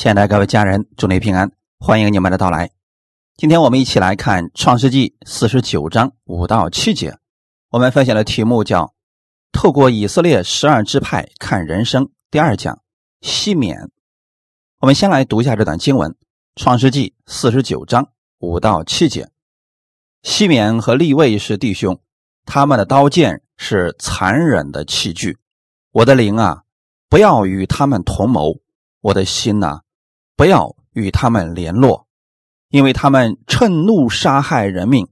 亲爱的各位家人，祝你平安，欢迎你们的到来。今天我们一起来看《创世纪》四十九章五到七节。我们分享的题目叫“透过以色列十二支派看人生”第二讲“西缅”。我们先来读一下这段经文，《创世纪》四十九章五到七节。西缅和利位是弟兄，他们的刀剑是残忍的器具。我的灵啊，不要与他们同谋；我的心呐，不要与他们联络。因为他们趁怒杀害人命，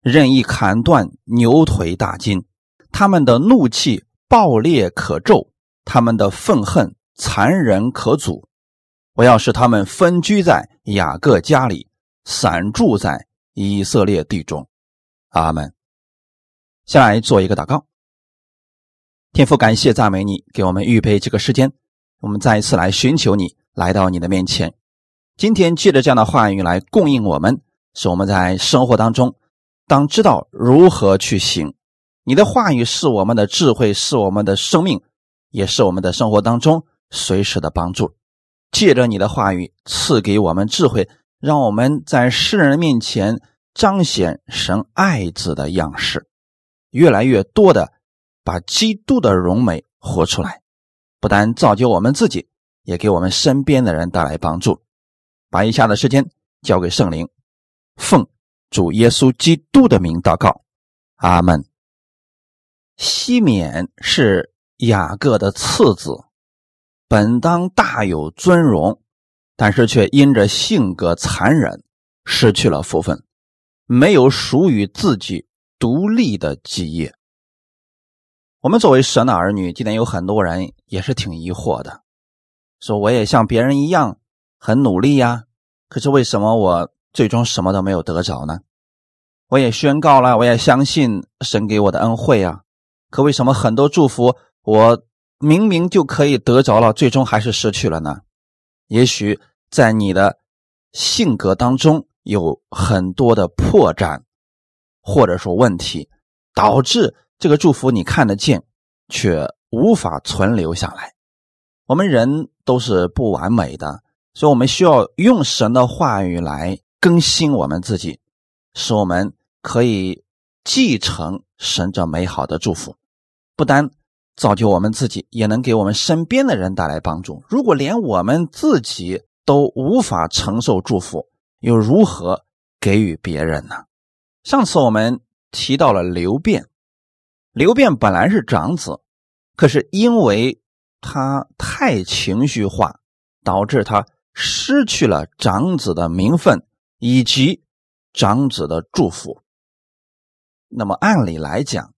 任意砍断牛腿大筋，他们的怒气暴烈可咒，他们的愤恨残忍可阻。我要使他们分居在雅各家里，散住在以色列地中。阿门。先来做一个祷告，天父，感谢赞美你，给我们预备这个时间，我们再一次来寻求你，来到你的面前。今天借着这样的话语来供应我们，使我们在生活当中当知道如何去行。你的话语是我们的智慧，是我们的生命，也是我们的生活当中随时的帮助。借着你的话语赐给我们智慧，让我们在世人面前彰显神爱子的样式，越来越多的把基督的荣美活出来。不但造就我们自己，也给我们身边的人带来帮助。把以下的时间交给圣灵，奉主耶稣基督的名祷告，阿门。西缅是雅各的次子，本当大有尊荣，但是却因着性格残忍，失去了福分，没有属于自己独立的基业。我们作为神的儿女，今天有很多人也是挺疑惑的，说我也像别人一样。很努力呀，可是为什么我最终什么都没有得着呢？我也宣告了，我也相信神给我的恩惠啊，可为什么很多祝福我明明就可以得着了，最终还是失去了呢？也许在你的性格当中有很多的破绽，或者说问题，导致这个祝福你看得见，却无法存留下来。我们人都是不完美的。所以，我们需要用神的话语来更新我们自己，使我们可以继承神这美好的祝福，不单造就我们自己，也能给我们身边的人带来帮助。如果连我们自己都无法承受祝福，又如何给予别人呢？上次我们提到了刘辩，刘辩本来是长子，可是因为他太情绪化，导致他。失去了长子的名分以及长子的祝福。那么按理来讲，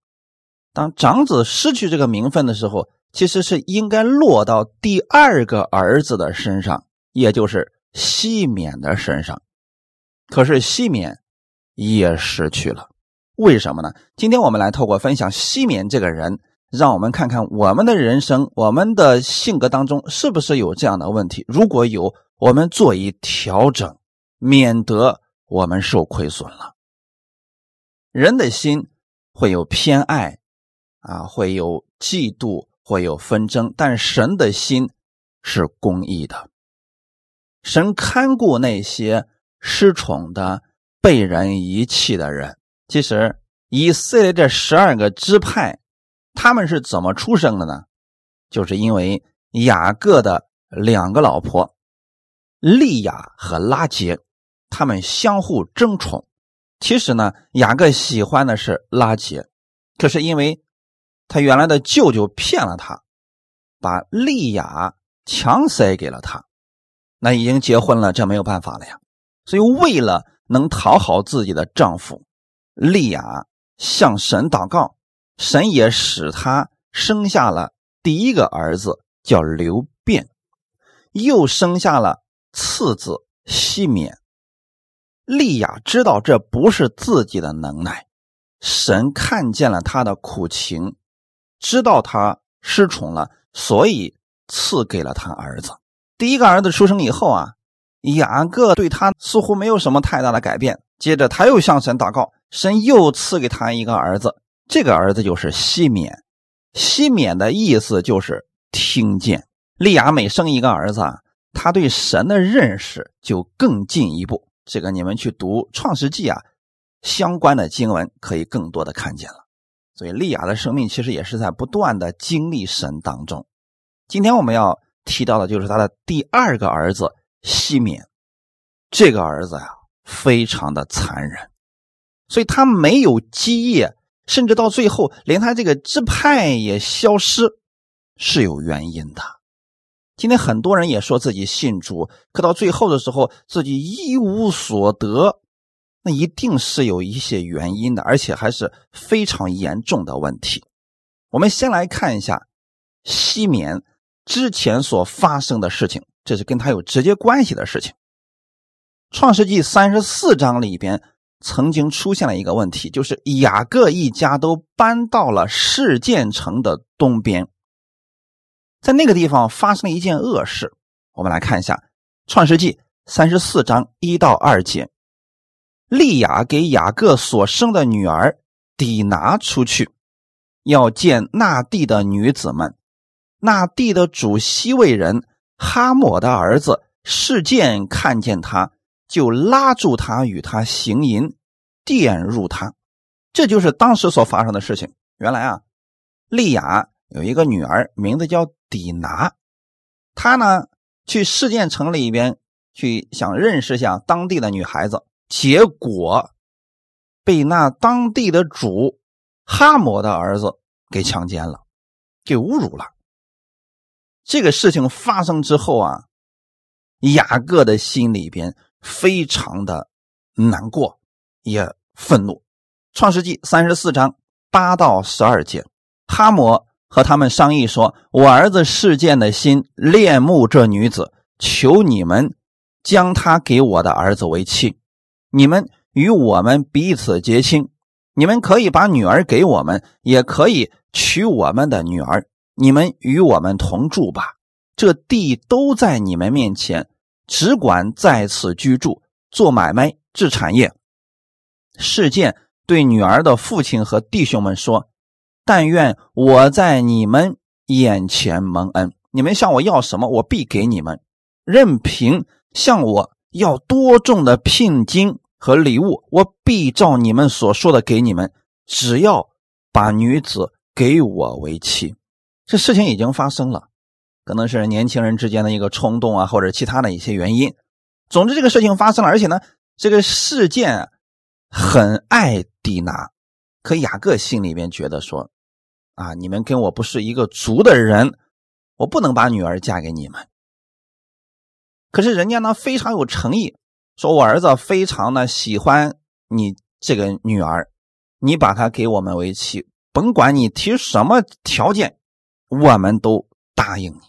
当长子失去这个名分的时候，其实是应该落到第二个儿子的身上，也就是西缅的身上。可是西缅也失去了，为什么呢？今天我们来透过分享西缅这个人。让我们看看我们的人生、我们的性格当中是不是有这样的问题。如果有，我们做一调整，免得我们受亏损了。人的心会有偏爱，啊，会有嫉妒，会有纷争，但神的心是公义的。神看顾那些失宠的、被人遗弃的人。其实以色列这十二个支派。他们是怎么出生的呢？就是因为雅各的两个老婆利亚和拉杰，他们相互争宠。其实呢，雅各喜欢的是拉杰，可是因为他原来的舅舅骗了他，把利亚强塞给了他。那已经结婚了，这没有办法了呀。所以为了能讨好自己的丈夫，利亚向神祷告。神也使他生下了第一个儿子，叫刘辩，又生下了次子西缅。利亚知道这不是自己的能耐，神看见了他的苦情，知道他失宠了，所以赐给了他儿子。第一个儿子出生以后啊，雅各对他似乎没有什么太大的改变。接着他又向神祷告，神又赐给他一个儿子。这个儿子就是西缅，西缅的意思就是听见。利亚每生一个儿子，他对神的认识就更进一步。这个你们去读创世纪啊，相关的经文可以更多的看见了。所以利亚的生命其实也是在不断的经历神当中。今天我们要提到的就是他的第二个儿子西缅，这个儿子呀非常的残忍，所以他没有基业，甚至到最后连他这个支派也消失，是有原因的。今天很多人也说自己信主，可到最后的时候自己一无所得，那一定是有一些原因的，而且还是非常严重的问题。我们先来看一下西缅之前所发生的事情，这是跟他有直接关系的事情。创世纪三十四章里边曾经出现了一个问题，就是雅各一家都搬到了事件城的东边。在那个地方发生了一件恶事，我们来看一下《创世纪》三十四章一到二节。利亚给雅各所生的女儿抵拿出去，要见那地的女子们。那地的主西魏人哈抹的儿子事件看见他，就拉住他与他行淫，玷入他。这就是当时所发生的事情。原来啊，利亚有一个女儿，名字叫。底拿，他呢去事件城里边去想认识下当地的女孩子，结果被那当地的主哈摩的儿子给强奸了，给侮辱了。这个事情发生之后啊，雅各的心里边非常的难过，也愤怒。创世纪三十四章八到十二节，哈摩。和他们商议说：“我儿子事件的心恋慕这女子，求你们将她给我的儿子为妻。你们与我们彼此结亲，你们可以把女儿给我们，也可以娶我们的女儿。你们与我们同住吧。这地都在你们面前，只管在此居住，做买卖，置产业。”事件对女儿的父亲和弟兄们说。但愿我在你们眼前蒙恩，你们向我要什么，我必给你们。任凭向我要多重的聘金和礼物，我必照你们所说的给你们。只要把女子给我为妻。这事情已经发生了，可能是年轻人之间的一个冲动啊，或者其他的一些原因。总之，这个事情发生了，而且呢，这个事件很爱蒂娜，可雅各心里边觉得说。啊！你们跟我不是一个族的人，我不能把女儿嫁给你们。可是人家呢非常有诚意，说我儿子非常的喜欢你这个女儿，你把她给我们为妻，甭管你提什么条件，我们都答应你。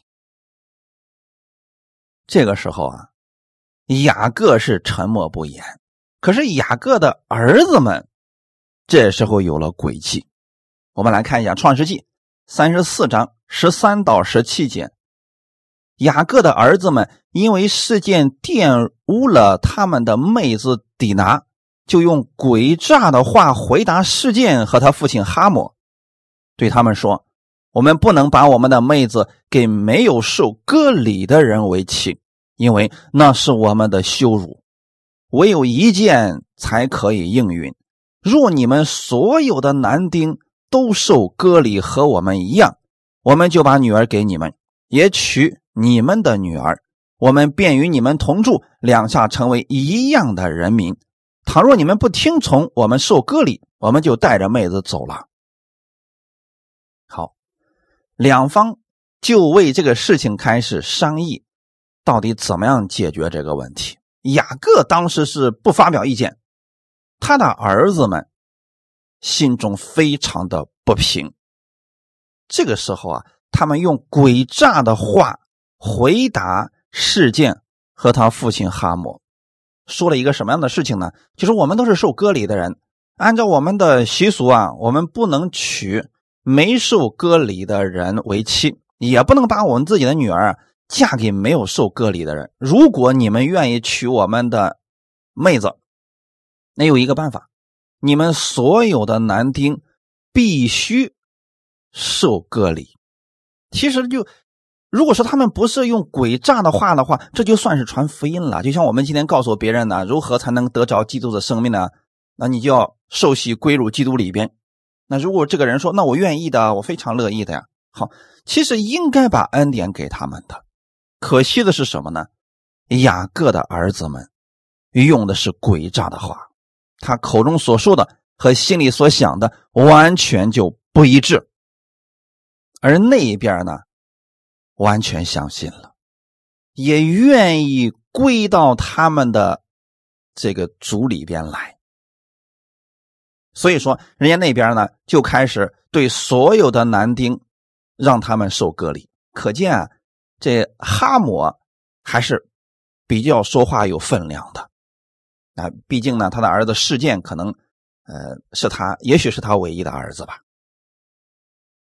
这个时候啊，雅各是沉默不言，可是雅各的儿子们这时候有了诡计。我们来看一下《创世纪》三十四章十三到十七节。雅各的儿子们因为事件玷污了他们的妹子底拿，就用诡诈的话回答事件和他父亲哈姆，对他们说：“我们不能把我们的妹子给没有受割礼的人为妻，因为那是我们的羞辱。唯有一件才可以应允。若你们所有的男丁。”都受割礼和我们一样，我们就把女儿给你们，也娶你们的女儿，我们便与你们同住，两下成为一样的人民。倘若你们不听从我们受割礼，我们就带着妹子走了。两方就为这个事情开始商议，到底怎么样解决这个问题。雅各当时是不发表意见，他的儿子们。心中非常的不平。这个时候啊，他们用诡诈的话回答事件和他父亲哈姆，说了一个什么样的事情呢？就是我们都是受割礼的人，按照我们的习俗啊，我们不能娶没受割礼的人为妻，也不能把我们自己的女儿嫁给没有受割礼的人。如果你们愿意娶我们的妹子，那有一个办法。你们所有的男丁必须受割礼。其实就如果说他们不是用诡诈的话的话，这就算是传福音了。就像我们今天告诉别人呢，如何才能得着基督的生命呢？那你就要受洗归入基督里边。那如果这个人说，那我愿意的，我非常乐意的呀。好，其实应该把恩典给他们的。可惜的是什么呢？雅各的儿子们用的是诡诈的话，他口中所说的和心里所想的完全就不一致。而那一边呢，完全相信了，也愿意归到他们的这个族里边来。所以说，人家那边呢就开始对所有的男丁让他们受隔离。可见啊，这哈姆还是比较说话有分量的啊。毕竟呢，他的儿子事件可能呃是他，也许是他唯一的儿子吧。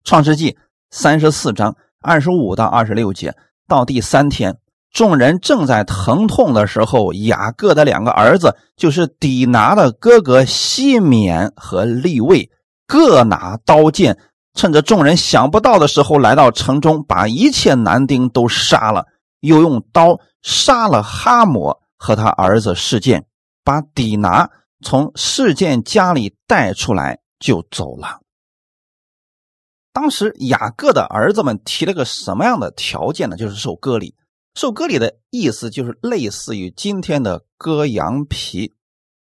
创世纪三十四章二十五到二十六节，到第三天。众人正在疼痛的时候，雅各的两个儿子，就是底拿的哥哥西缅和利位，各拿刀剑，趁着众人想不到的时候，来到城中，把一切男丁都杀了，又用刀杀了哈摩和他儿子事件，把底拿从事件家里带出来，就走了。当时雅各的儿子们提了个什么样的条件呢？就是受割礼。受割礼的意思就是类似于今天的割羊皮，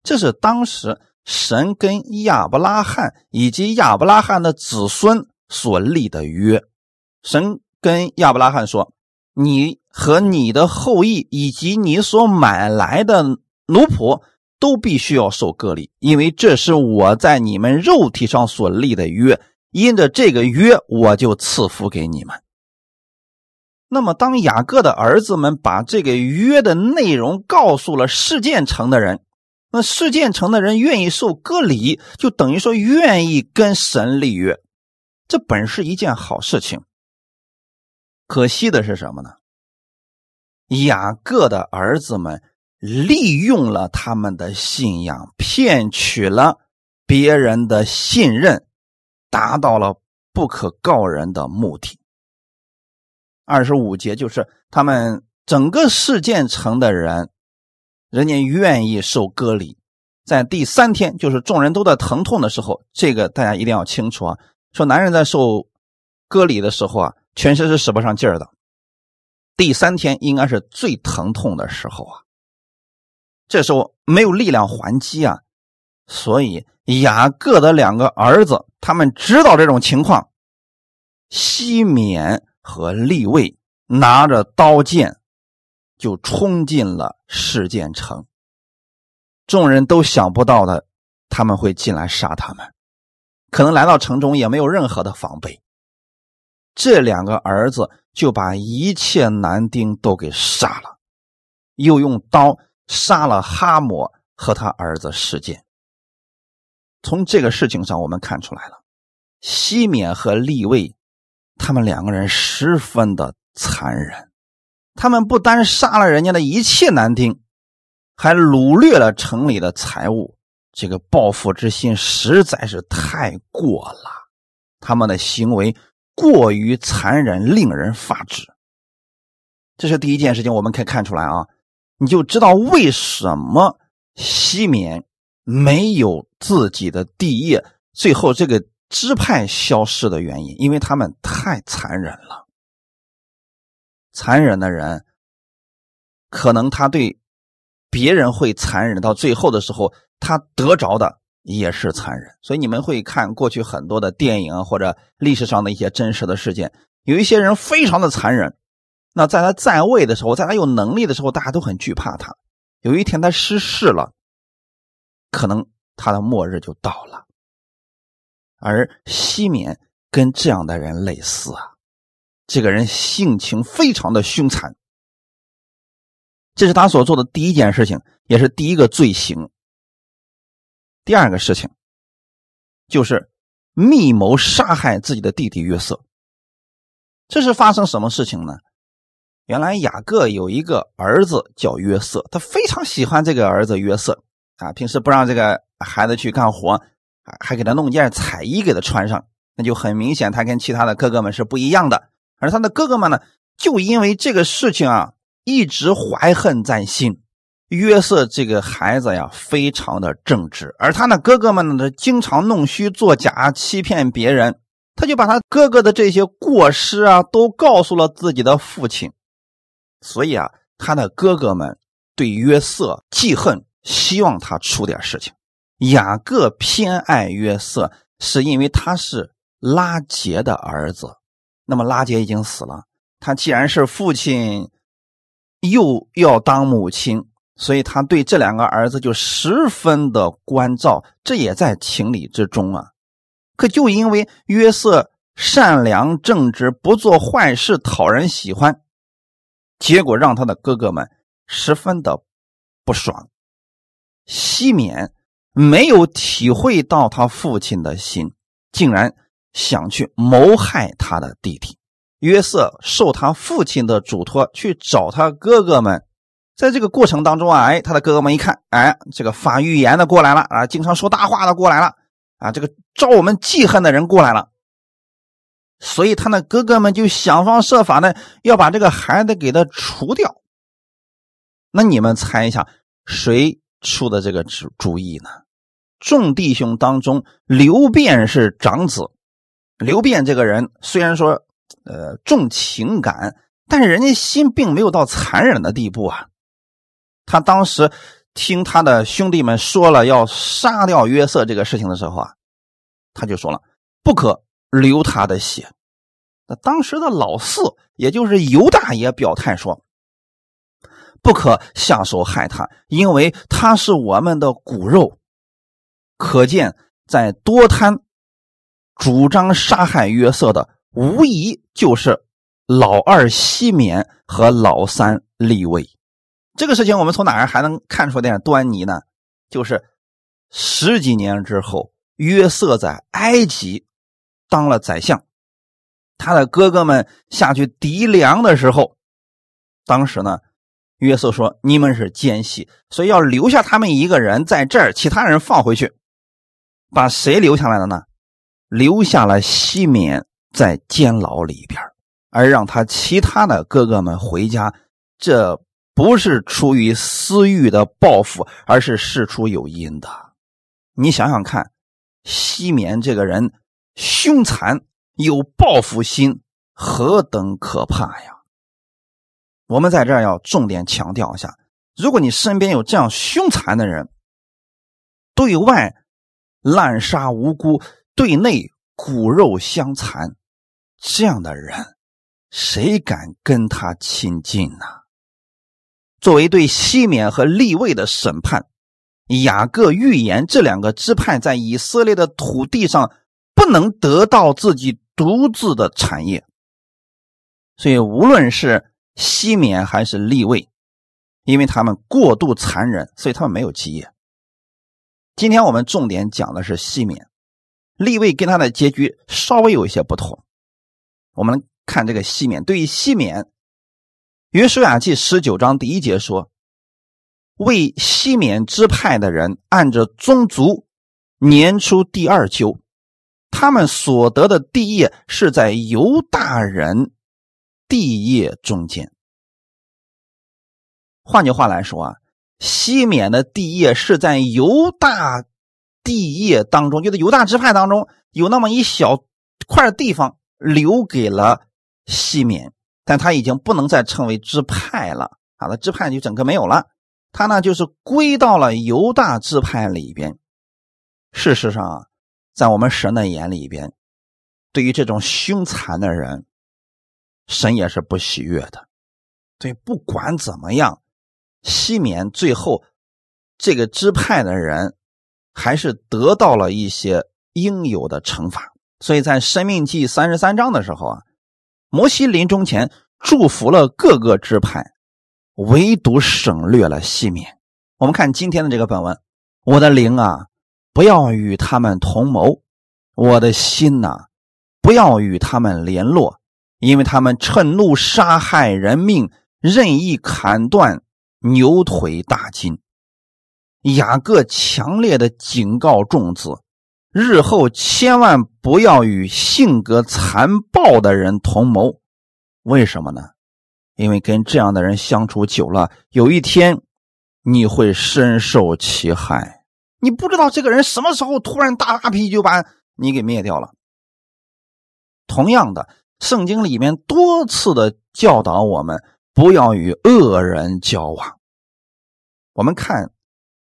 这是当时神跟亚伯拉罕以及亚伯拉罕的子孙所立的约。神跟亚伯拉罕说：“你和你的后裔以及你所买来的奴仆都必须要受割礼，因为这是我在你们肉体上所立的约。因着这个约，我就赐福给你们。”那么，当雅各的儿子们把这个约的内容告诉了事件城的人，那事件城的人愿意受割礼，就等于说愿意跟神立约，这本是一件好事情。可惜的是什么呢？雅各的儿子们利用了他们的信仰，骗取了别人的信任，达到了不可告人的目的。二十五节就是他们整个事件城的人，人家愿意受割礼，在第三天，就是众人都在疼痛的时候，这个大家一定要清楚啊。说男人在受割礼的时候啊，全身是使不上劲儿的，第三天应该是最疼痛的时候啊，这时候没有力量还击啊，所以雅各的两个儿子，他们知道这种情况，西缅。和立位拿着刀剑，就冲进了事件城。众人都想不到的，他们会进来杀他们。可能来到城中也没有任何的防备。这两个儿子就把一切男丁都给杀了，又用刀杀了哈摩和他儿子事件。从这个事情上，我们看出来了，西缅和立位。他们两个人十分的残忍，他们不单杀了人家的一切男丁，还掳掠了城里的财物。这个报复之心实在是太过了，他们的行为过于残忍，令人发指。这是第一件事情，我们可以看出来啊，你就知道为什么西缅没有自己的地业，最后这个。支派消失的原因，因为他们太残忍了。残忍的人，可能他对别人会残忍，到最后的时候，他得着的也是残忍。所以你们会看过去很多的电影或者历史上的一些真实的事件，有一些人非常的残忍。那在他在位的时候，在他有能力的时候，大家都很惧怕他。有一天他失势了，可能他的末日就到了。而西缅跟这样的人类似啊，这个人性情非常的凶残，这是他所做的第一件事情，也是第一个罪行。第二个事情就是密谋杀害自己的弟弟约瑟。这是发生什么事情呢？原来雅各有一个儿子叫约瑟，他非常喜欢这个儿子约瑟啊，平时不让这个孩子去干活。还给他弄件彩衣给他穿上，那就很明显，他跟其他的哥哥们是不一样的。而他的哥哥们呢，就因为这个事情啊，一直怀恨在心。约瑟这个孩子呀，非常的正直，而他那哥哥们呢，经常弄虚作假，欺骗别人。他就把他哥哥的这些过失啊，都告诉了自己的父亲。所以啊，他的哥哥们对约瑟记恨，希望他出点事情。雅各偏爱约瑟，是因为他是拉结的儿子。那么拉结已经死了，他既然是父亲，又要当母亲。所以他对这两个儿子就十分的关照，这也在情理之中啊。可就因为约瑟善良正直，不做坏事，讨人喜欢，结果让他的哥哥们十分的不爽。西缅没有体会到他父亲的心，竟然想去谋害他的弟弟。约瑟受他父亲的嘱托去找他哥哥们。在这个过程当中啊，哎，他的哥哥们一看，哎，这个发预言的过来了啊，经常说大话的过来了啊，这个招我们记恨的人过来了，所以他那哥哥们就想方设法呢，要把这个孩子给他除掉。那你们猜一下，谁出的这个主主意呢？众弟兄当中，刘辩是长子。刘辩这个人虽然说，呃，重情感，但是人家心并没有到残忍的地步啊。他当时听他的兄弟们说了要杀掉约瑟这个事情的时候啊，他就说了不可流他的血。那当时的老四，也就是犹大爷表态说，不可下手害他，因为他是我们的骨肉。可见，在多贪主张杀害约瑟的，无疑就是老二西缅和老三利位。这个事情我们从哪儿还能看出点端倪呢？就是十几年之后，约瑟在埃及当了宰相，他的哥哥们下去敌粮的时候，当时呢，约瑟说：“你们是奸细，所以要留下他们一个人在这儿，其他人放回去。”把谁留下来了呢？留下了西缅在监牢里边，而让他其他的哥哥们回家。这。不是出于私欲的报复，而是事出有因的。你想想看，西缅这个人凶残有报复心，何等可怕呀！我们在这儿要重点强调一下：如果你身边有这样凶残的人，对外滥杀无辜，对内骨肉相残，这样的人，谁敢跟他亲近呢？作为对西缅和利位的审判，雅各预言这两个支派在以色列的土地上不能得到自己独自的产业，所以无论是西缅还是利位，因为他们过度残忍，所以他们没有基业。今天我们重点讲的是西缅，利位跟他的结局稍微有一些不同。我们看这个西缅，对于西缅。约书亚记十九章第一节说：“为西缅支派的人按着宗族年初第二阄，他们所得的地业是在犹大人地业中间。换句话来说啊，西缅的地业是在犹大地业当中，就是犹大支派当中有那么一小块地方留给了西缅。”但他已经不能再称为支派了，啊，那支派就整个没有了。他呢，就是归到了犹大支派里边。事实上啊，在我们神的眼里边，对于这种凶残的人，神也是不喜悦的。对，不管怎么样，西缅最后这个支派的人还是得到了一些应有的惩罚。所以在生命记三十三章的时候啊。摩西临终前祝福了各个支派，唯独省略了西缅。我们看今天的这个本文，我的灵啊，不要与他们同谋；我的心呐，不要与他们联络，因为他们趁怒杀害人命，任意砍断牛腿大筋。雅各强烈的警告众子。日后千万不要与性格残暴的人同谋，为什么呢？因为跟这样的人相处久了，有一天你会深受其害。你不知道这个人什么时候突然大发脾气就把你给灭掉了。同样的，圣经里面多次的教导我们不要与恶人交往。我们看《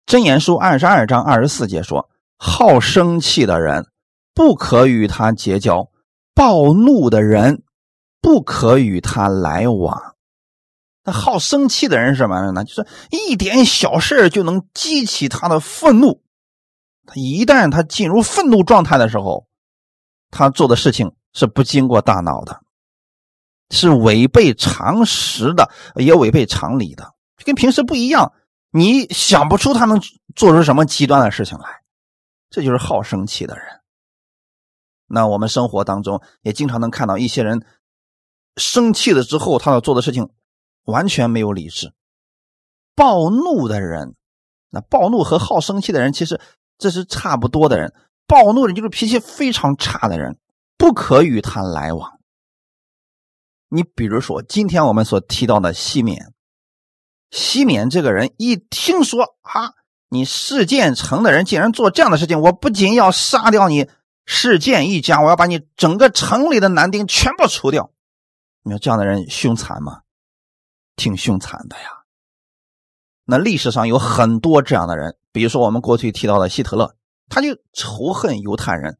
真言书》二十二章二十四节说：“好生气的人不可与他结交，暴怒的人不可与他来往。”那好生气的人是什么呢？就是一点小事就能激起他的愤怒。他一旦他进入愤怒状态的时候，他做的事情是不经过大脑的，是违背常识的，也违背常理的，跟平时不一样。你想不出他能做出什么极端的事情来，这就是好生气的人。那我们生活当中也经常能看到一些人生气了之后，他要做的事情。完全没有理智，暴怒的人，那暴怒和好生气的人其实这是差不多的人。暴怒的人就是脾气非常差的人，不可与他来往。你比如说，今天我们所提到的西缅，西缅这个人一听说啊，你世建城的人竟然做这样的事情，我不仅要杀掉你世建一家，我要把你整个城里的男丁全部除掉。你说这样的人凶残吗？挺凶残的呀。那历史上有很多这样的人，比如说我们过去提到的希特勒，他就仇恨犹太人。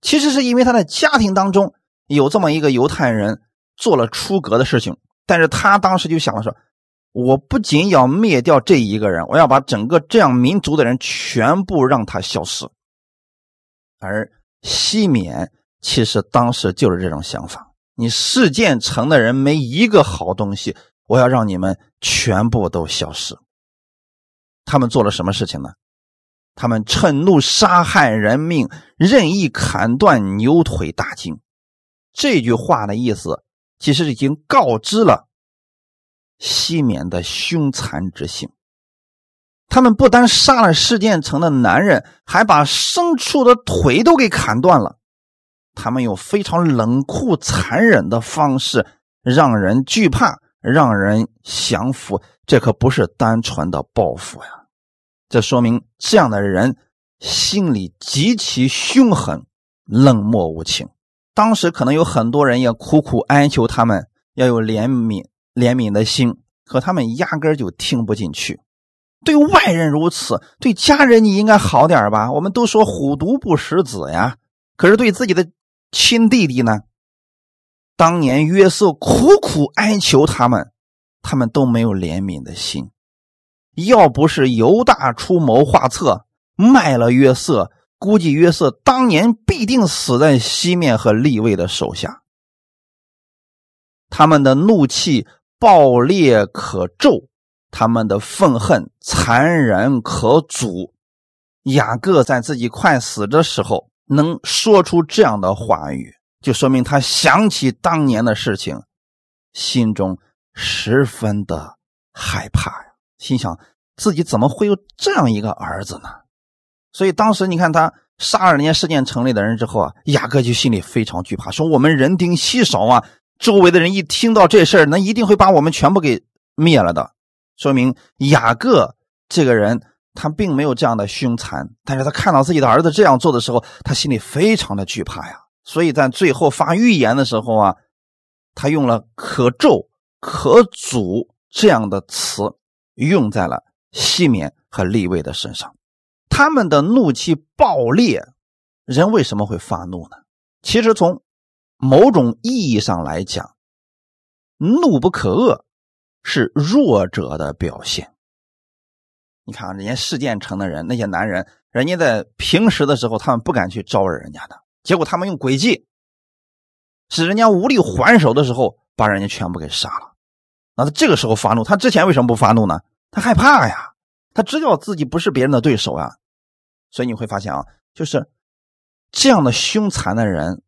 其实是因为他的家庭当中有这么一个犹太人做了出格的事情，但是他当时就想了说：我不仅要灭掉这一个人，我要把整个这样民族的人全部让他消失。而西缅其实当时就是这种想法。你世建城的人没一个好东西，我要让你们全部都消失。他们做了什么事情呢？他们趁怒杀害人命，任意砍断牛腿大筋。这句话的意思，其实已经告知了西缅的凶残之性。他们不单杀了世件城的男人，还把牲畜的腿都给砍断了。他们用非常冷酷、残忍的方式让人惧怕，让人降服。这可不是单纯的报复呀！这说明这样的人心里极其凶狠、冷漠无情。当时可能有很多人也苦苦哀求他们要有怜悯、怜悯的心，可他们压根就听不进去。对外人如此，对家人你应该好点吧？我们都说虎毒不食子呀，可是对自己的。亲弟弟呢？当年约瑟苦苦哀求他们，他们都没有怜悯的心。要不是犹大出谋划策卖了约瑟，估计约瑟当年必定死在西面和利位的手下。他们的怒气暴烈可咒，他们的愤恨残忍可阻。雅各在自己快死的时候。能说出这样的话语，就说明他想起当年的事情，心中十分的害怕。心想自己怎么会有这样一个儿子呢？所以当时你看他杀了人家事件城里的人之后啊，雅各就心里非常惧怕，说我们人丁稀少啊，周围的人一听到这事儿，那一定会把我们全部给灭了的。说明雅各这个人。他并没有这样的凶残，但是他看到自己的儿子这样做的时候，他心里非常的惧怕呀。所以在最后发预言的时候啊，他用了“可咒”“可阻”这样的词，用在了西缅和利位的身上。他们的怒气爆裂，人为什么会发怒呢？其实从某种意义上来讲，怒不可遏是弱者的表现。你看啊，人家世建城的人，那些男人，人家在平时的时候，他们不敢去招惹人家的，结果他们用诡计，使人家无力还手的时候，把人家全部给杀了。那他这个时候发怒，他之前为什么不发怒呢？他害怕呀，他知道自己不是别人的对手啊。所以你会发现啊，就是这样的凶残的人，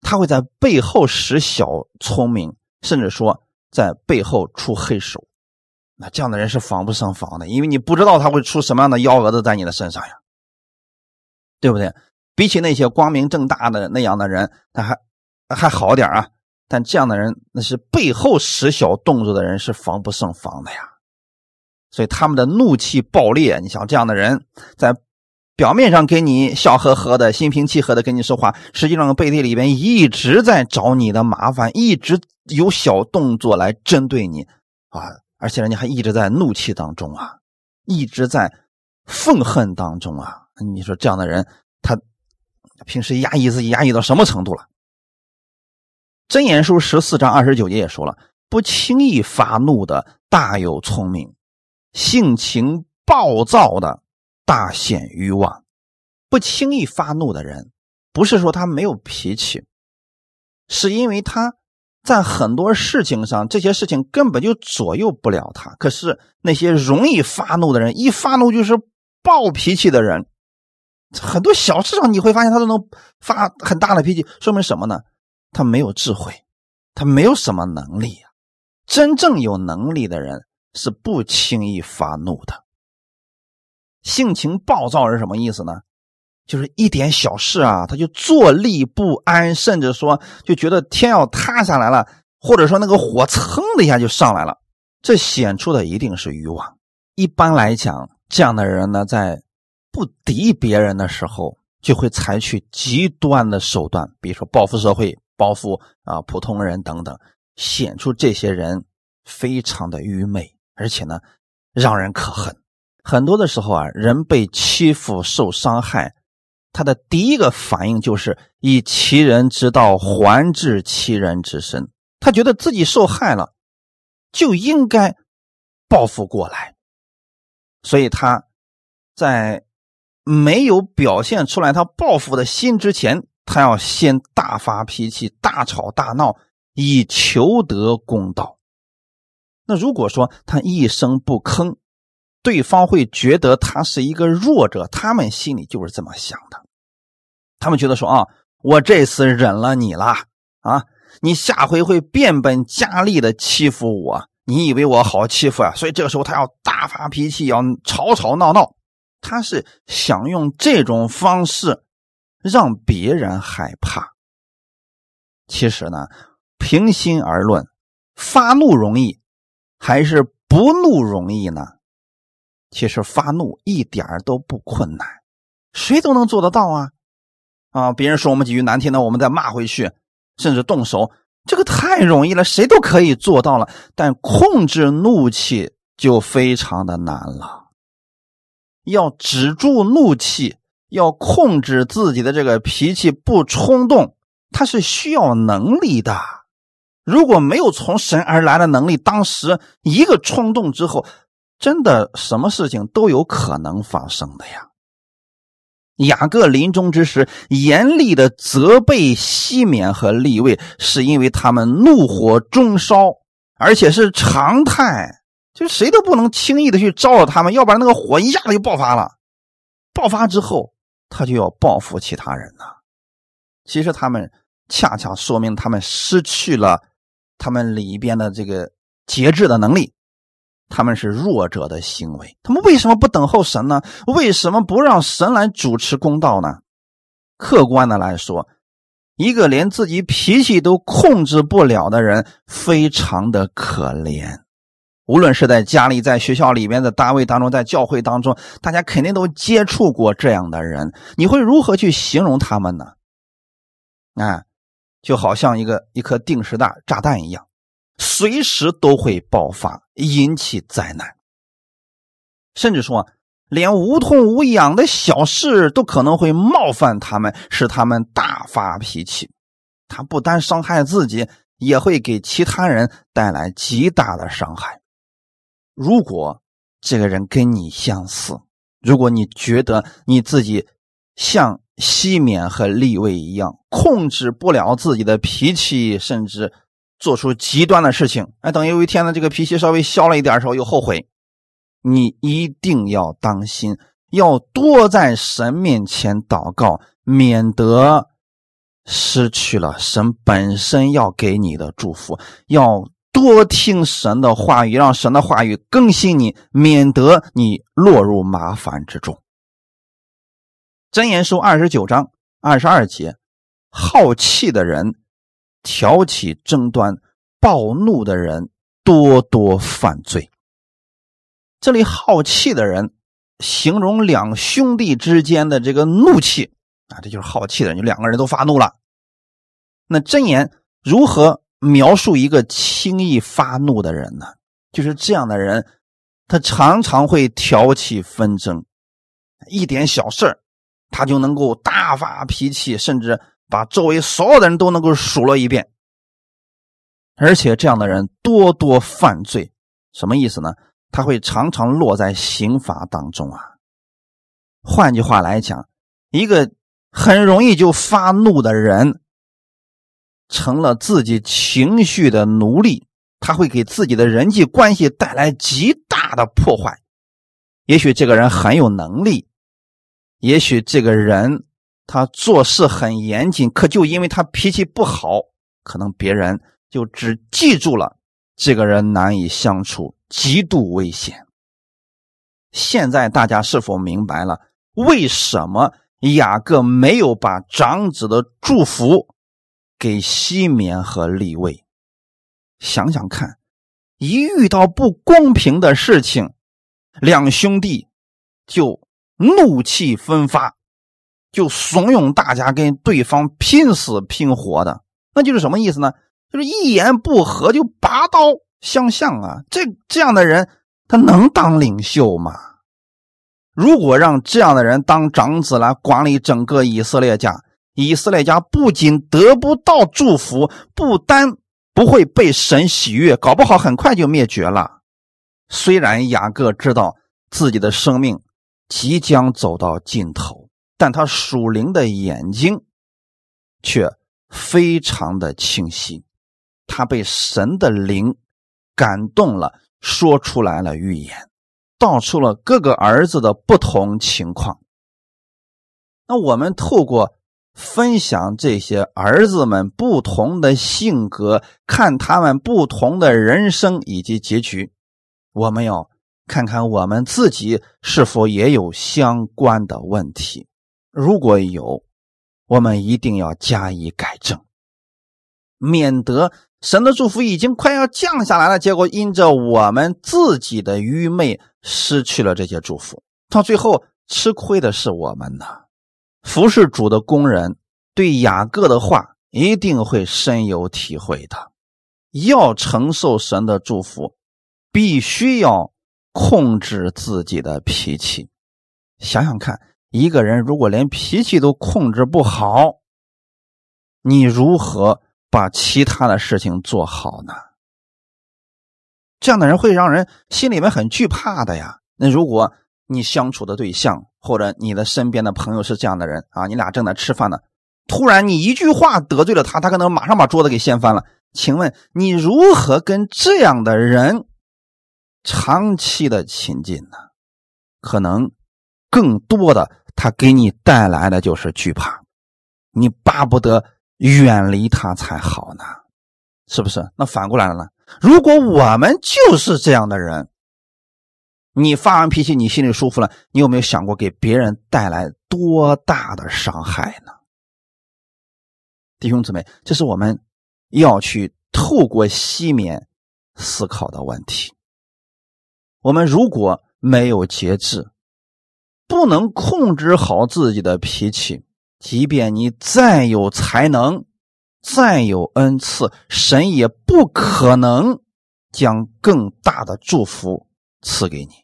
他会在背后使小聪明，甚至说在背后出黑手。那这样的人是防不胜防的，因为你不知道他会出什么样的幺蛾子在你的身上呀，对不对？比起那些光明正大的那样的人，他还还好点啊。但这样的人，那是背后使小动作的人是防不胜防的呀。所以他们的怒气爆裂，你想这样的人，在表面上跟你笑呵呵的、心平气和的跟你说话，实际上背地里边一直在找你的麻烦，一直有小动作来针对你啊！而且人家还一直在怒气当中啊，一直在愤恨当中啊！你说这样的人，他平时压抑自己压抑到什么程度了？真言书十四章二十九节也说了：“不轻易发怒的大有聪明。”性情暴躁的，大显欲望；不轻易发怒的人，不是说他没有脾气，是因为他在很多事情上，这些事情根本就左右不了他。可是那些容易发怒的人，一发怒就是暴脾气的人，很多小事上你会发现他都能发很大的脾气，说明什么呢？他没有智慧，他没有什么能力呀。真正有能力的人。是不轻易发怒的，性情暴躁是什么意思呢？就是一点小事啊，他就坐立不安，甚至说就觉得天要塌下来了，或者说那个火蹭的一下就上来了。这显出的一定是欲望。一般来讲，这样的人呢，在不敌别人的时候，就会采取极端的手段，比如说报复社会、报复啊普通人等等，显出这些人非常的愚昧。而且呢，让人可恨。很多的时候啊，人被欺负、受伤害，他的第一个反应就是以其人之道还治其人之身。他觉得自己受害了，就应该报复过来。所以他在没有表现出来他报复的心之前，他要先大发脾气、大吵大闹，以求得公道。那如果说他一声不吭，对方会觉得他是一个弱者，他们心里就是这么想的。他们觉得说啊，我这次忍了你了啊，你下回会变本加厉的欺负我，你以为我好欺负啊？所以这个时候他要大发脾气，要吵吵闹闹，他是想用这种方式让别人害怕。其实呢，平心而论，发怒容易。还是不怒容易呢？其实发怒一点都不困难，谁都能做得到啊！啊，别人说我们几句难听的，我们再骂回去，甚至动手，这个太容易了，谁都可以做到了。但控制怒气就非常的难了。要止住怒气，要控制自己的这个脾气不冲动，它是需要能力的。如果没有从神而来的能力，当时一个冲动之后，真的什么事情都有可能发生的呀。雅各临终之时，严厉的责备西缅和利位，是因为他们怒火中烧，而且是常态，就谁都不能轻易的去招惹他们，要不然那个火一下子就爆发了。爆发之后，他就要报复其他人呐。其实他们恰恰说明他们失去了。他们里边的这个节制的能力，他们是弱者的行为。他们为什么不等候神呢？为什么不让神来主持公道呢？客观的来说，一个连自己脾气都控制不了的人，非常的可怜。无论是在家里、在学校里面的单位当中、在教会当中，大家肯定都接触过这样的人。你会如何去形容他们呢？啊？就好像一个一颗定时弹炸弹一样，随时都会爆发，引起灾难。甚至说，连无痛无痒的小事都可能会冒犯他们，使他们大发脾气。他不单伤害自己，也会给其他人带来极大的伤害。如果这个人跟你相似，如果你觉得你自己像……西缅和立位一样，控制不了自己的脾气，甚至做出极端的事情。哎，等有一天呢，这个脾气稍微消了一点的时候，又后悔。你一定要当心，要多在神面前祷告，免得失去了神本身要给你的祝福。要多听神的话语，让神的话语更新你，免得你落入麻烦之中。箴言书二十九章二十二节：好气的人挑起争端、暴怒的人多多犯罪。这里好气的人，形容两兄弟之间的这个怒气啊，这就是好气的人，就两个人都发怒了。那真言如何描述一个轻易发怒的人呢？就是这样的人，他常常会挑起纷争，一点小事，他就能够大发脾气，甚至把周围所有的人都能够数落一遍。而且这样的人多多犯罪，什么意思呢？他会常常落在刑罚当中啊。换句话来讲，一个很容易就发怒的人。成了自己情绪的奴隶，他会给自己的人际关系带来极大的破坏。也许这个人很有能力，也许这个人他做事很严谨，可就因为他脾气不好，可能别人就只记住了这个人难以相处，极度危险。现在大家是否明白了为什么雅各没有把长子的祝福？给西缅和立位，想想看，一遇到不公平的事情，两兄弟就怒气纷发，就怂恿大家跟对方拼死拼活的，那就是什么意思呢？就是一言不合就拔刀相向啊！这这样的人，他能当领袖吗？如果让这样的人当长子来管理整个以色列家，以色列家不仅得不到祝福，不单不会被神喜悦，搞不好很快就灭绝了。虽然雅各知道自己的生命即将走到尽头，但他属灵的眼睛却非常的清晰。他被神的灵感动了，说出来了预言，道出了各个儿子的不同情况。那我们透过。分享这些儿子们不同的性格，看他们不同的人生以及结局，我们要看看我们自己是否也有相关的问题。如果有，我们一定要加以改正，免得神的祝福已经快要降下来了，结果因着我们自己的愚昧失去了这些祝福，到最后吃亏的是我们呢。服侍主的工人对雅各的话一定会深有体会的。要承受神的祝福，必须要控制自己的脾气。想想看，一个人如果连脾气都控制不好，你如何把其他的事情做好呢？这样的人会让人心里面很惧怕的呀。那如果你相处的对象，或者你的身边的朋友是这样的人啊，你俩正在吃饭呢，突然你一句话得罪了他，他可能马上把桌子给掀翻了。请问你如何跟这样的人长期的亲近呢？可能更多的他给你带来的就是惧怕，你巴不得远离他才好呢，是不是？那反过来了呢？如果我们就是这样的人。你发完脾气，你心里舒服了，你有没有想过给别人带来多大的伤害呢？弟兄姊妹，这是我们要去透过西面思考的问题。我们如果没有节制，不能控制好自己的脾气，即便你再有才能、再有恩赐，神也不可能将更大的祝福。赐给你，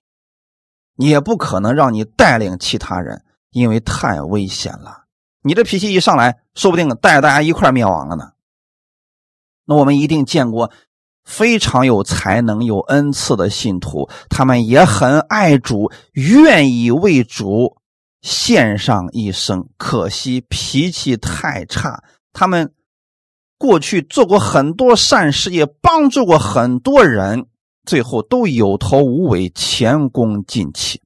也不可能让你带领其他人，因为太危险了。你这脾气一上来，说不定带着大家一块灭亡了呢。那我们一定见过非常有才能、有恩赐的信徒，他们也很爱主，愿意为主献上一生。可惜脾气太差，他们过去做过很多善事，也帮助过很多人。最后都有头无尾，前功尽弃。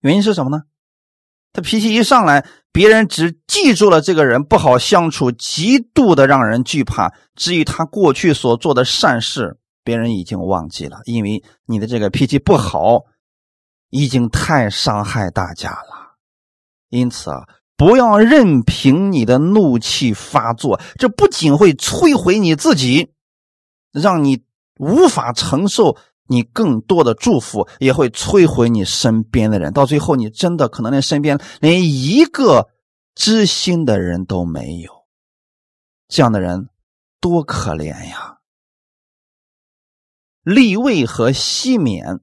原因是什么呢？他脾气一上来，别人只记住了这个人不好相处，极度的让人惧怕。至于他过去所做的善事，别人已经忘记了，因为你的这个脾气不好，已经太伤害大家了。因此啊，不要任凭你的怒气发作，这不仅会摧毁你自己，让你无法承受你更多的祝福，也会摧毁你身边的人。到最后，你真的可能连身边连一个知心的人都没有。这样的人多可怜呀！立位和西缅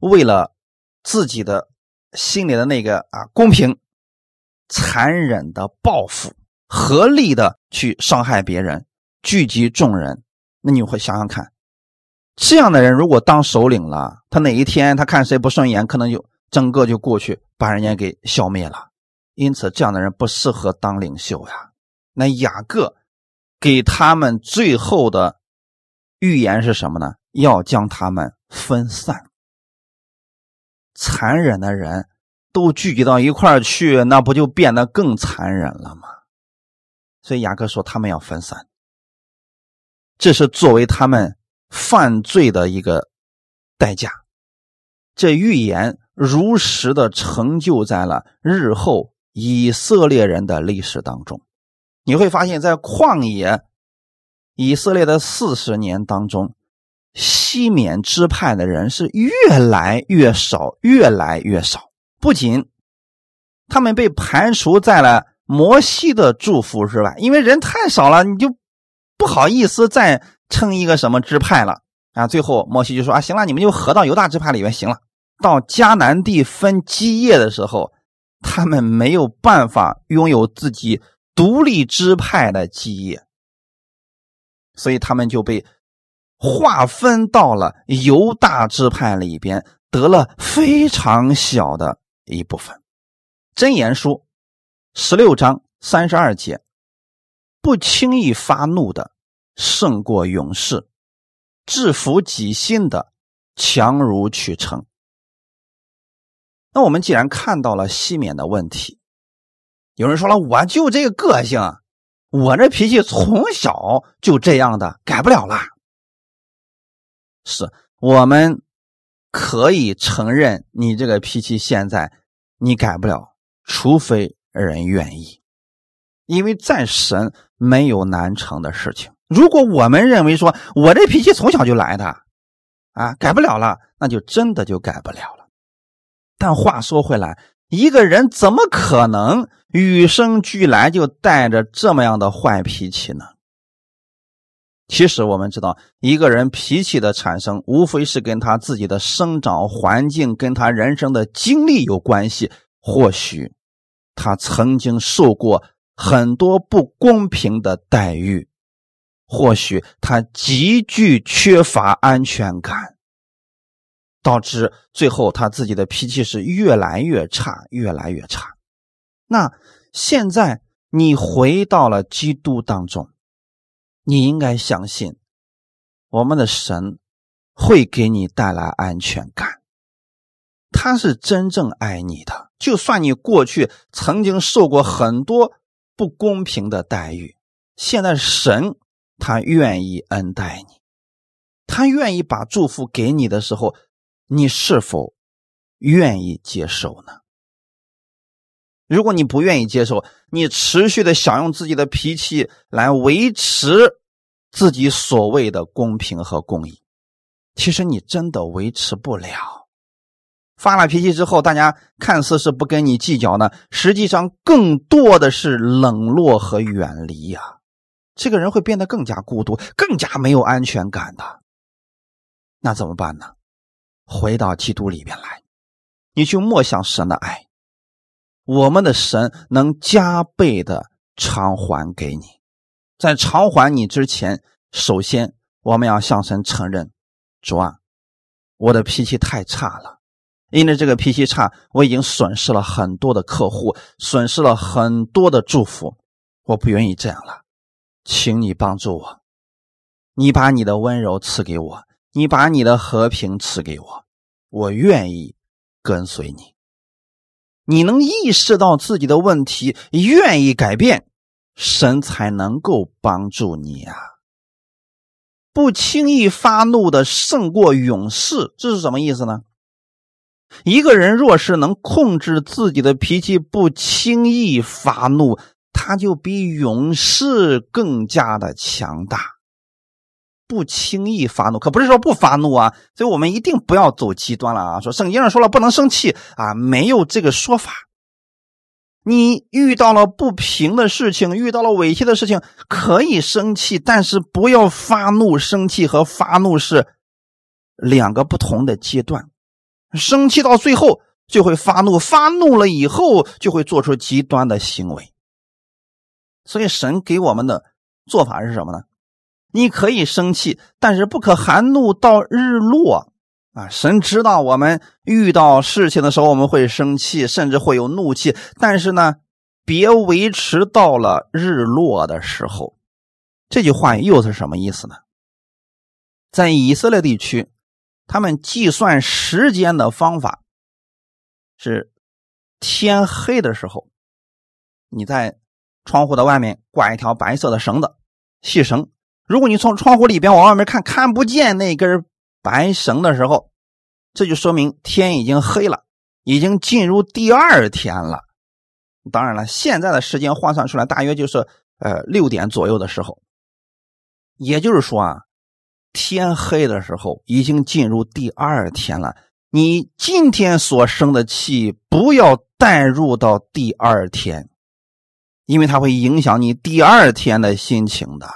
为了自己的心里的那个啊公平。残忍的报复，合力的去伤害别人，聚集众人，那你会想想看，这样的人如果当首领了，他哪一天他看谁不顺眼，可能就整个就过去把人家给消灭了。因此，这样的人不适合当领袖呀。那雅各给他们最后的预言是什么呢？要将他们分散。残忍的人。都聚集到一块去，那不就变得更残忍了吗？所以雅各说他们要分散，这是作为他们犯罪的一个代价。这预言如实的成就在了日后以色列人的历史当中。你会发现在旷野以色列的四十年当中，西缅支派的人是越来越少，越来越少。不仅他们被排除在了摩西的祝福之外，因为人太少了，你就不好意思再称一个什么支派了啊。最后摩西就说：“啊，行了，你们就合到犹大支派里面行了。”到迦南地分基业的时候，他们没有办法拥有自己独立支派的基业，所以他们就被划分到了犹大支派里边，得了非常小的。一部分，《真言书》十六章三十二节：不轻易发怒的胜过勇士，制服己心的强如取成。那我们既然看到了西缅的问题，有人说了，我就这个个性，我这脾气从小就这样的，改不了了。是我们可以承认你这个脾气现在。你改不了，除非人愿意，因为在神没有难成的事情。如果我们认为说我这脾气从小就来的，啊，改不了了，那就真的就改不了了。但话说回来，一个人怎么可能与生俱来就带着这么样的坏脾气呢？其实我们知道，一个人脾气的产生，无非是跟他自己的生长环境、跟他人生的经历有关系。或许他曾经受过很多不公平的待遇，或许他极具缺乏安全感，导致最后他自己的脾气是越来越差，越来越差。那现在你回到了基督当中。你应该相信，我们的神会给你带来安全感。他是真正爱你的，就算你过去曾经受过很多不公平的待遇，现在神他愿意恩待你，他愿意把祝福给你的时候，你是否愿意接受呢？如果你不愿意接受，你持续的想用自己的脾气来维持。自己所谓的公平和公义，其实你真的维持不了。发了脾气之后，大家看似是不跟你计较呢，实际上更多的是冷落和远离呀。这个人会变得更加孤独，更加没有安全感的。那怎么办呢？回到基督里边来，你去默想神的爱，我们的神能加倍的偿还给你。在偿还你之前，首先我们要向神承认：主啊，我的脾气太差了，因为这个脾气差，我已经损失了很多的客户，损失了很多的祝福，我不愿意这样了，请你帮助我，你把你的温柔赐给我，你把你的和平赐给我，我愿意跟随你。你能意识到自己的问题，愿意改变。神才能够帮助你啊！不轻易发怒的胜过勇士，这是什么意思呢？一个人若是能控制自己的脾气，不轻易发怒，他就比勇士更加的强大。不轻易发怒，可不是说不发怒啊。所以我们一定不要走极端了啊！说圣经上说了不能生气啊，没有这个说法。你遇到了不平的事情，遇到了委屈的事情，可以生气，但是不要发怒。生气和发怒是两个不同的阶段。生气到最后就会发怒，发怒了以后就会做出极端的行为。所以神给我们的做法是什么呢？你可以生气，但是不可含怒到日落啊！神知道我们遇到事情的时候我们会生气，甚至会有怒气，但是呢，别维持到了日落的时候。这句话又是什么意思呢？在以色列地区。他们计算时间的方法是天黑的时候，你在窗户的外面挂一条白色的绳子，细绳。如果你从窗户里边往外面看，看不见那根白绳的时候，这就说明天已经黑了，已经进入第二天了。当然了，现在的时间换算出来，大约就是呃六点左右的时候。也就是说啊。天黑的时候，已经进入第二天了。你今天所生的气，不要带入到第二天，因为它会影响你第二天的心情的。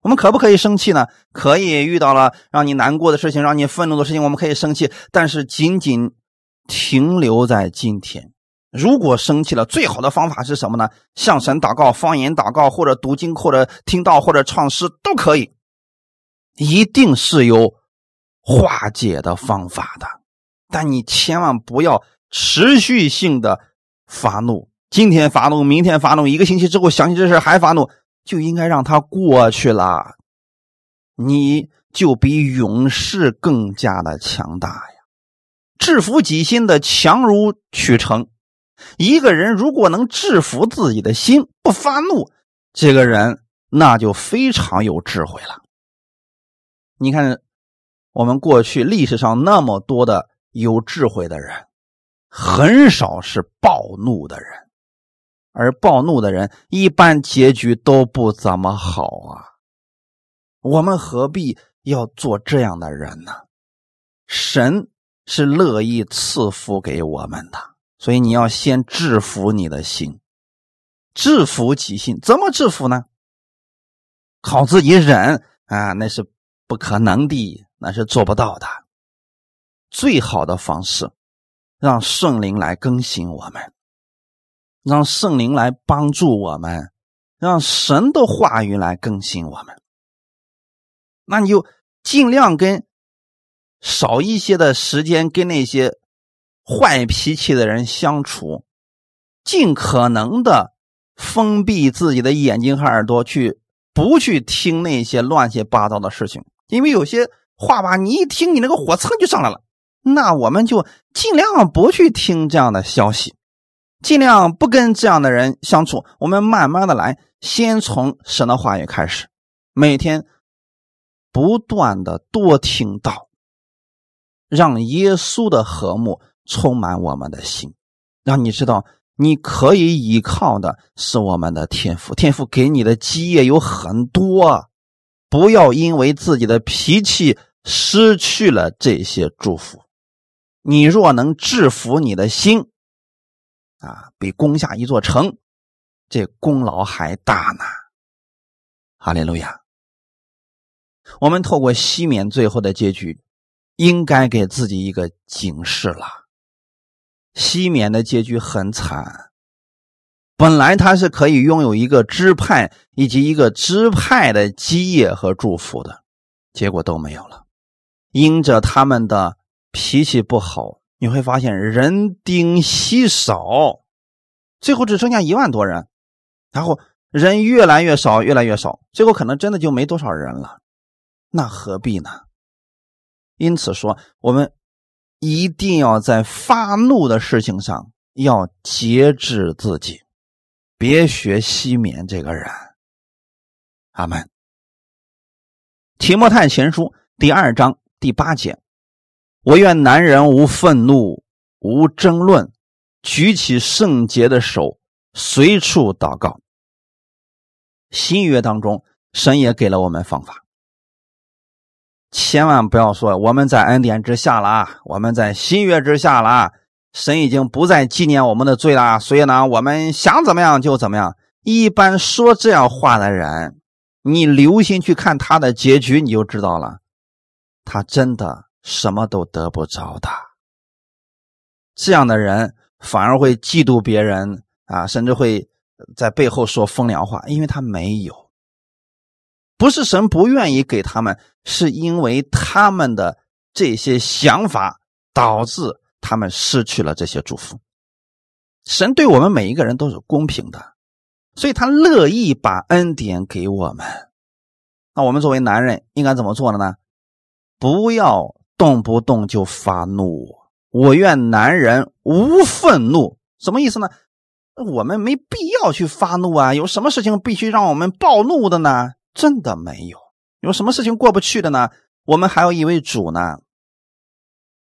我们可不可以生气呢？可以，遇到了让你难过的事情，让你愤怒的事情，我们可以生气，但是仅仅停留在今天。如果生气了，最好的方法是什么呢？向神祷告、方言祷告，或者读经，或者听到，或者唱诗都可以。一定是有化解的方法的，但你千万不要持续性的发怒。今天发怒，明天发怒，一个星期之后想起这事还发怒，就应该让它过去了。你就比勇士更加的强大呀！制服己心的强如取成。一个人如果能制服自己的心，不发怒，这个人那就非常有智慧了。你看，我们过去历史上那么多的有智慧的人，很少是暴怒的人，而暴怒的人一般结局都不怎么好啊。我们何必要做这样的人呢？神是乐意赐福给我们的，所以你要先制服你的心，制服己心。怎么制服呢？靠自己忍啊，那是。不可能的，那是做不到的。最好的方式，让圣灵来更新我们，让圣灵来帮助我们，让神的话语来更新我们。那你就尽量跟少一些的时间跟那些坏脾气的人相处，尽可能的封闭自己的眼睛和耳朵，去不去听那些乱七八糟的事情。因为有些话吧，你一听，你那个火蹭就上来了。那我们就尽量不去听这样的消息，尽量不跟这样的人相处。我们慢慢的来，先从神的话语开始，每天不断的多听到，让耶稣的和睦充满我们的心，让你知道你可以依靠的是我们的天赋，天赋给你的基业有很多。不要因为自己的脾气失去了这些祝福。你若能制服你的心，比攻下一座城，这功劳还大呢。哈利路亚！我们透过西缅最后的结局，应该给自己一个警示了。西缅的结局很惨。本来他是可以拥有一个支派以及一个支派的基业和祝福的，结果都没有了。因着他们的脾气不好，你会发现人丁稀少，最后只剩下一万多人，然后人越来越少，越来越少，最后可能真的就没多少人了。那何必呢？因此说，我们一定要在发怒的事情上要节制自己。别学西缅这个人，阿门。提摩太前书第二章第八节：我愿男人无愤怒，无争论，举起圣洁的手，随处祷告。新约当中，神也给了我们方法，千万不要说我们在恩典之下了，我们在新约之下了，神已经不再纪念我们的罪了，所以呢，我们想怎么样就怎么样。一般说这样话的人，你留心去看他的结局，你就知道了，他真的什么都得不着的。这样的人反而会嫉妒别人啊，甚至会在背后说风凉话，因为他没有。不是神不愿意给他们，是因为他们的这些想法导致他们失去了这些祝福。神对我们每一个人都是公平的，所以他乐意把恩典给我们。那我们作为男人应该怎么做的呢？不要动不动就发怒。我愿男人无愤怒，什么意思呢？我们没必要去发怒啊！有什么事情必须让我们暴怒的呢？真的没有。有什么事情过不去的呢？我们还有一位主呢，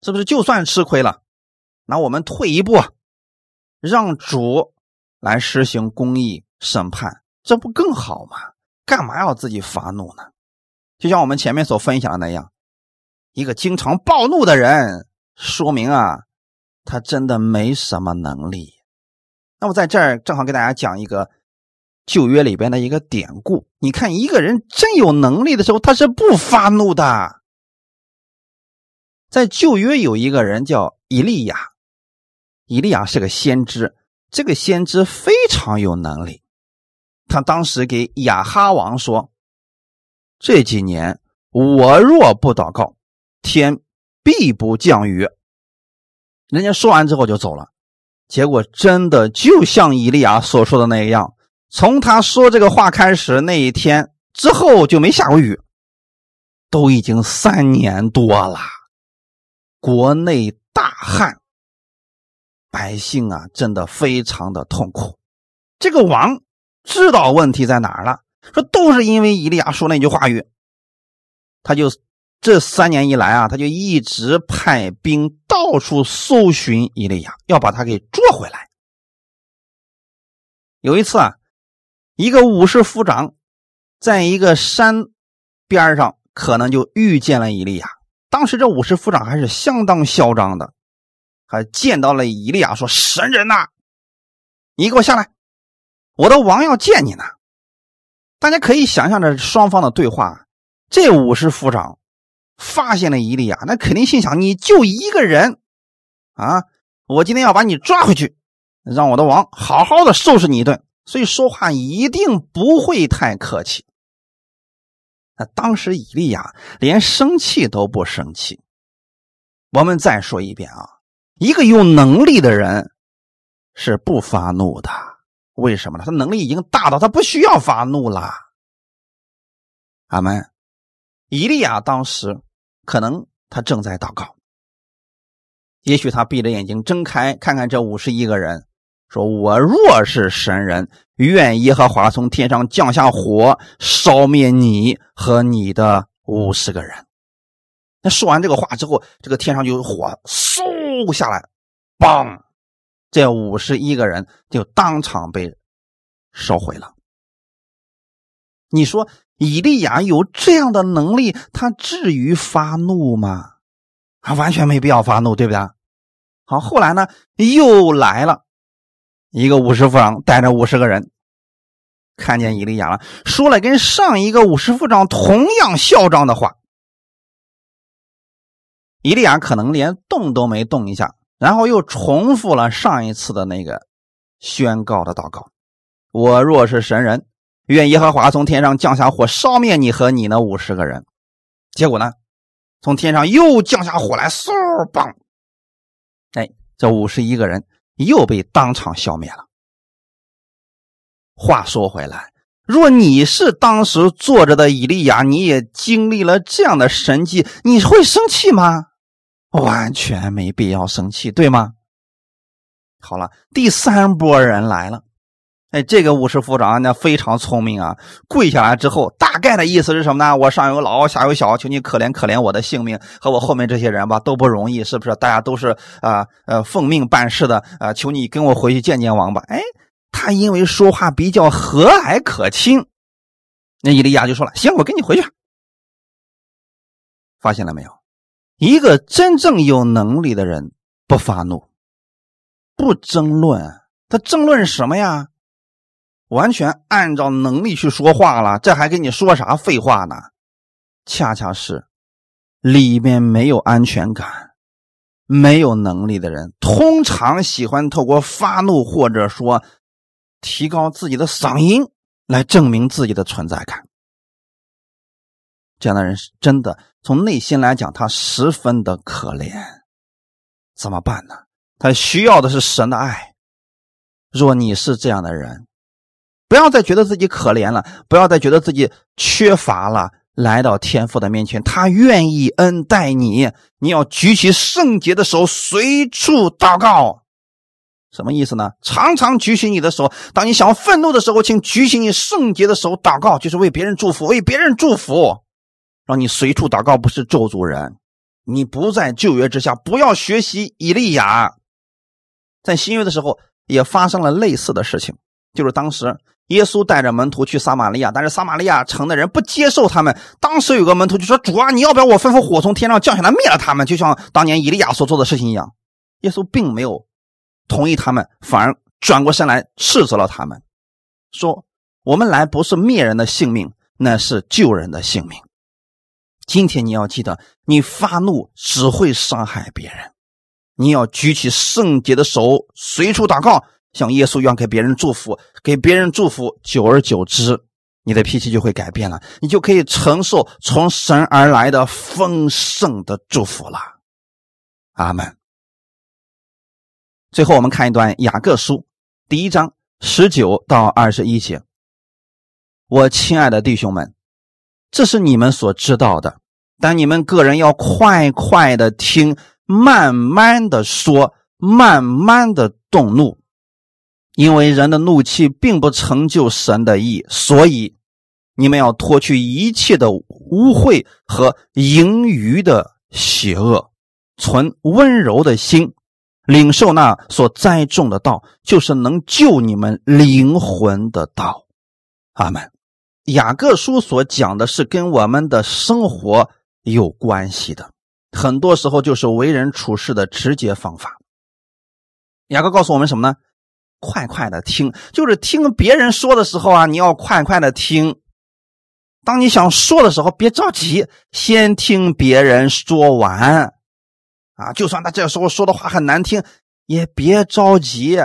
是不是？就算吃亏了，那我们退一步，让主来实行公义审判，这不更好吗？干嘛要自己发怒呢？就像我们前面所分享的那样，一个经常暴怒的人。说明啊，他真的没什么能力。那我在这儿正好给大家讲一个旧约里边的一个典故。你看，一个人真有能力的时候，他是不发怒的。在旧约有一个人叫以利亚，以利亚是个先知，这个先知非常有能力。他当时给亚哈王说：“这几年我若不祷告，天。”必不降雨。人家说完之后就走了，结果真的就像以利亚所说的那样，从他说这个话开始那一天之后就没下过雨，都已经三年多了，国内大旱，百姓啊真的非常的痛苦。这个王知道问题在哪儿了，说都是因为以利亚说那句话语，他就。这三年以来啊，他就一直派兵到处搜寻伊利亚，要把他给捉回来。有一次啊，一个武士夫长在一个山边上，可能就遇见了伊利亚。当时这武士夫长还是相当嚣张的，还见到了伊利亚，说：“神人呐，你给我下来，我的王要见你呢。”大家可以想象着双方的对话，这武士夫长。发现了伊利亚，那肯定心想：你就一个人啊！我今天要把你抓回去，让我的王好好的收拾你一顿。所以说话一定不会太客气。那当时伊利亚连生气都不生气。我们再说一遍啊，一个有能力的人是不发怒的。为什么呢？他能力已经大到他不需要发怒了。阿门。伊利亚当时。可能他正在祷告，也许他闭着眼睛睁开，看看这五十一个人，说：“我若是神人，愿耶和华从天上降下火，烧灭你和你的五十个人。”那说完这个话之后，这个天上就有火嗖下来，嘣，这五十一个人就当场被烧毁了。你说？以利亚有这样的能力，他至于发怒吗？他完全没必要发怒，对不对？好，后来呢，又来了一个五十副长，带着五十个人，看见以利亚了，说了跟上一个五十副长同样嚣张的话。以利亚可能连动都没动一下，然后又重复了上一次的那个宣告的祷告：“我若是神人。”愿耶和华从天上降下火，烧灭你和你那五十个人。结果呢，从天上又降下火来，嗖棒！哎，这五十一个人又被当场消灭了。话说回来，若你是当时坐着的以利亚，你也经历了这样的神迹，你会生气吗？完全没必要生气，对吗？好了，第三波人来了。哎，这个五十夫长那非常聪明啊！跪下来之后，大概的意思是什么呢？我上有老，下有小，求你可怜可怜我的性命和我后面这些人吧，都不容易，是不是？大家都是啊呃奉命办事的啊，求你跟我回去见见王吧。哎，他因为说话比较和蔼可亲，那伊利亚就说了：“行，我跟你回去。”发现了没有？一个真正有能力的人不发怒，不争论，他争论什么呀？完全按照能力去说话了，这还跟你说啥废话呢？恰恰是里面没有安全感、没有能力的人，通常喜欢透过发怒或者说提高自己的嗓音来证明自己的存在感。这样的人是真的从内心来讲，他十分的可怜。怎么办呢？他需要的是神的爱。若你是这样的人，不要再觉得自己可怜了，不要再觉得自己缺乏了。来到天父的面前，他愿意恩待你。你要举起圣洁的手，随处祷告。什么意思呢？常常举起你的手，当你想要愤怒的时候，请举起你圣洁的手祷告，就是为别人祝福，为别人祝福，让你随处祷告，不是咒诅人。你不在旧约之下，不要学习以利亚，在新约的时候也发生了类似的事情，就是当时。耶稣带着门徒去撒玛利亚，但是撒玛利亚城的人不接受他们。当时有个门徒就说：“主啊，你要不要我吩咐火从天上降下来灭了他们，就像当年以利亚所做的事情一样？”耶稣并没有同意他们，反而转过身来斥责了他们，说：“我们来不是灭人的性命，那是救人的性命。今天你要记得，你发怒只会伤害别人，你要举起圣洁的手，随处祷告。”像耶稣一样给别人祝福，给别人祝福，久而久之，你的脾气就会改变了，你就可以承受从神而来的丰盛的祝福了。阿门。最后，我们看一段雅各书第一章十九到二十一节。我亲爱的弟兄们，这是你们所知道的，但你们个人要快快的听，慢慢的说，慢慢的动怒。因为人的怒气并不成就神的意，所以你们要脱去一切的污秽和盈余的邪恶，存温柔的心，领受那所栽种的道，就是能救你们灵魂的道。阿门。雅各书所讲的是跟我们的生活有关系的，很多时候就是为人处事的直接方法。雅各告诉我们什么呢？快快的听，就是听别人说的时候啊，你要快快的听。当你想说的时候，别着急，先听别人说完。啊，就算他这时候说的话很难听，也别着急。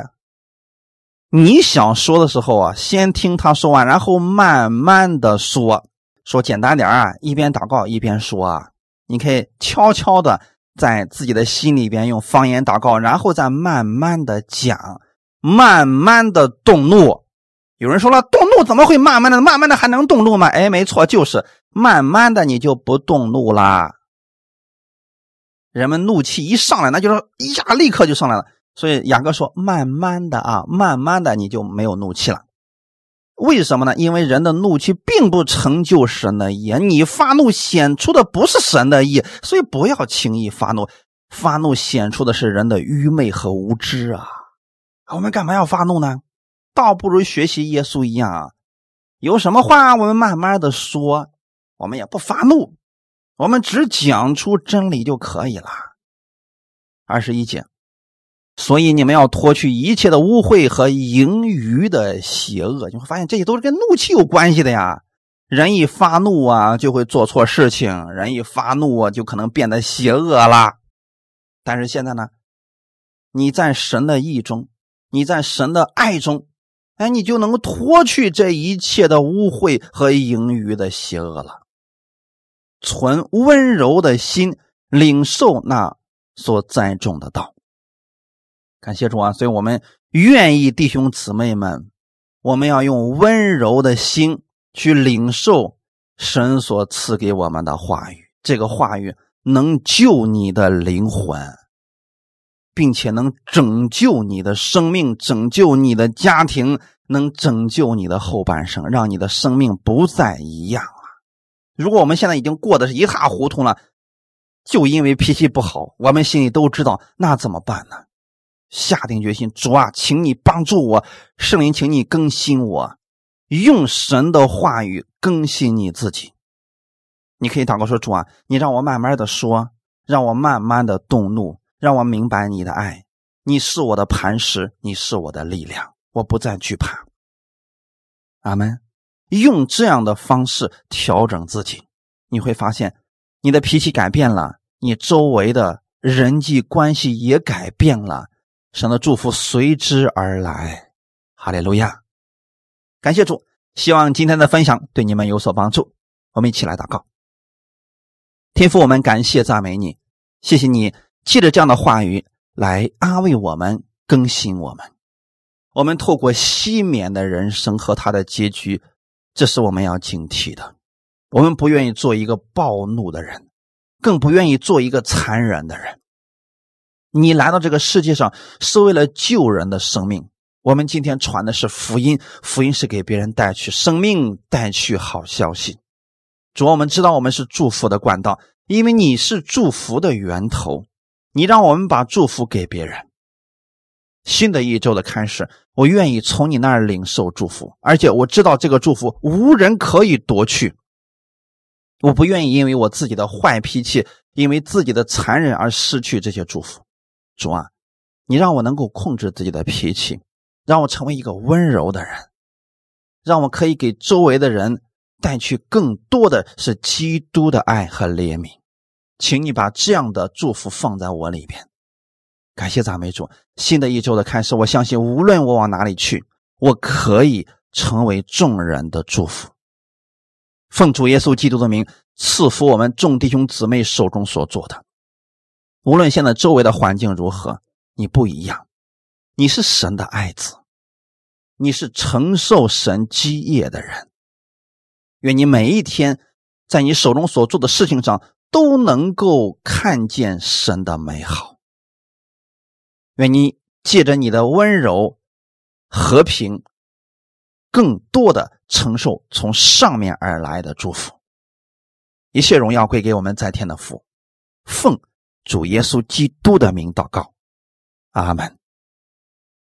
你想说的时候啊，先听他说完，然后慢慢的说。说简单点啊，一边祷告一边说啊。你可以悄悄的在自己的心里边用方言祷告，然后再慢慢的讲。慢慢的动怒，有人说了，动怒怎么会慢慢的？慢慢的还能动怒吗？哎，没错，就是慢慢的，你就不动怒啦。人们怒气一上来，那就是一下立刻就上来了。所以雅各说，慢慢的啊，慢慢的你就没有怒气了。为什么呢？因为人的怒气并不成就神的意，你发怒显出的不是神的意，所以不要轻易发怒。发怒显出的是人的愚昧和无知啊。我们干嘛要发怒呢？倒不如学习耶稣一样啊！有什么话我们慢慢的说，我们也不发怒，我们只讲出真理就可以了。二十一节，所以你们要脱去一切的污秽和盈余的邪恶。你会发现这些都是跟怒气有关系的呀。人一发怒啊，就会做错事情；人一发怒啊，就可能变得邪恶了。但是现在呢，你在神的意中。你在神的爱中，哎，你就能够脱去这一切的污秽和盈余的邪恶了。存温柔的心，领受那所栽种的道。感谢主啊！所以我们愿意弟兄姊妹们，我们要用温柔的心去领受神所赐给我们的话语。这个话语能救你的灵魂。并且能拯救你的生命，拯救你的家庭，能拯救你的后半生，让你的生命不再一样了。如果我们现在已经过得是一塌糊涂了，就因为脾气不好，我们心里都知道，那怎么办呢？下定决心，主啊，请你帮助我，圣灵，请你更新我，用神的话语更新你自己。你可以祷告说：“主啊，你让我慢慢的说，让我慢慢的动怒，让我明白你的爱。你是我的磐石，你是我的力量，我不再惧怕。”阿门。用这样的方式调整自己，你会发现你的脾气改变了，你周围的人际关系也改变了，神的祝福随之而来。哈利路亚！感谢主，希望今天的分享对你们有所帮助。我们一起来祷告。天父，我们感谢赞美你，谢谢你借着这样的话语来安慰我们、更新我们。我们透过西缅的人生和他的结局，这是我们要警惕的。我们不愿意做一个暴怒的人，更不愿意做一个残忍的人。你来到这个世界上是为了救人的生命。我们今天传的是福音，福音是给别人带去生命、带去好消息。主，我们知道我们是祝福的管道，因为你是祝福的源头。你让我们把祝福给别人。新的一周的开始，我愿意从你那儿领受祝福，而且我知道这个祝福无人可以夺去。我不愿意因为我自己的坏脾气，因为自己的残忍而失去这些祝福。主啊，你让我能够控制自己的脾气，让我成为一个温柔的人，让我可以给周围的人。带去更多的是基督的爱和怜悯，请你把这样的祝福放在我里边。感谢赞美主，新的一周的开始，我相信无论我往哪里去，我可以成为众人的祝福。奉主耶稣基督的名，赐福我们众弟兄姊妹手中所做的。无论现在周围的环境如何，你不一样，你是神的爱子，你是承受神基业的人。愿你每一天在你手中所做的事情上都能够看见神的美好。愿你借着你的温柔、和平，更多的承受从上面而来的祝福。一切荣耀归给我们在天的父，奉主耶稣基督的名祷告，阿门。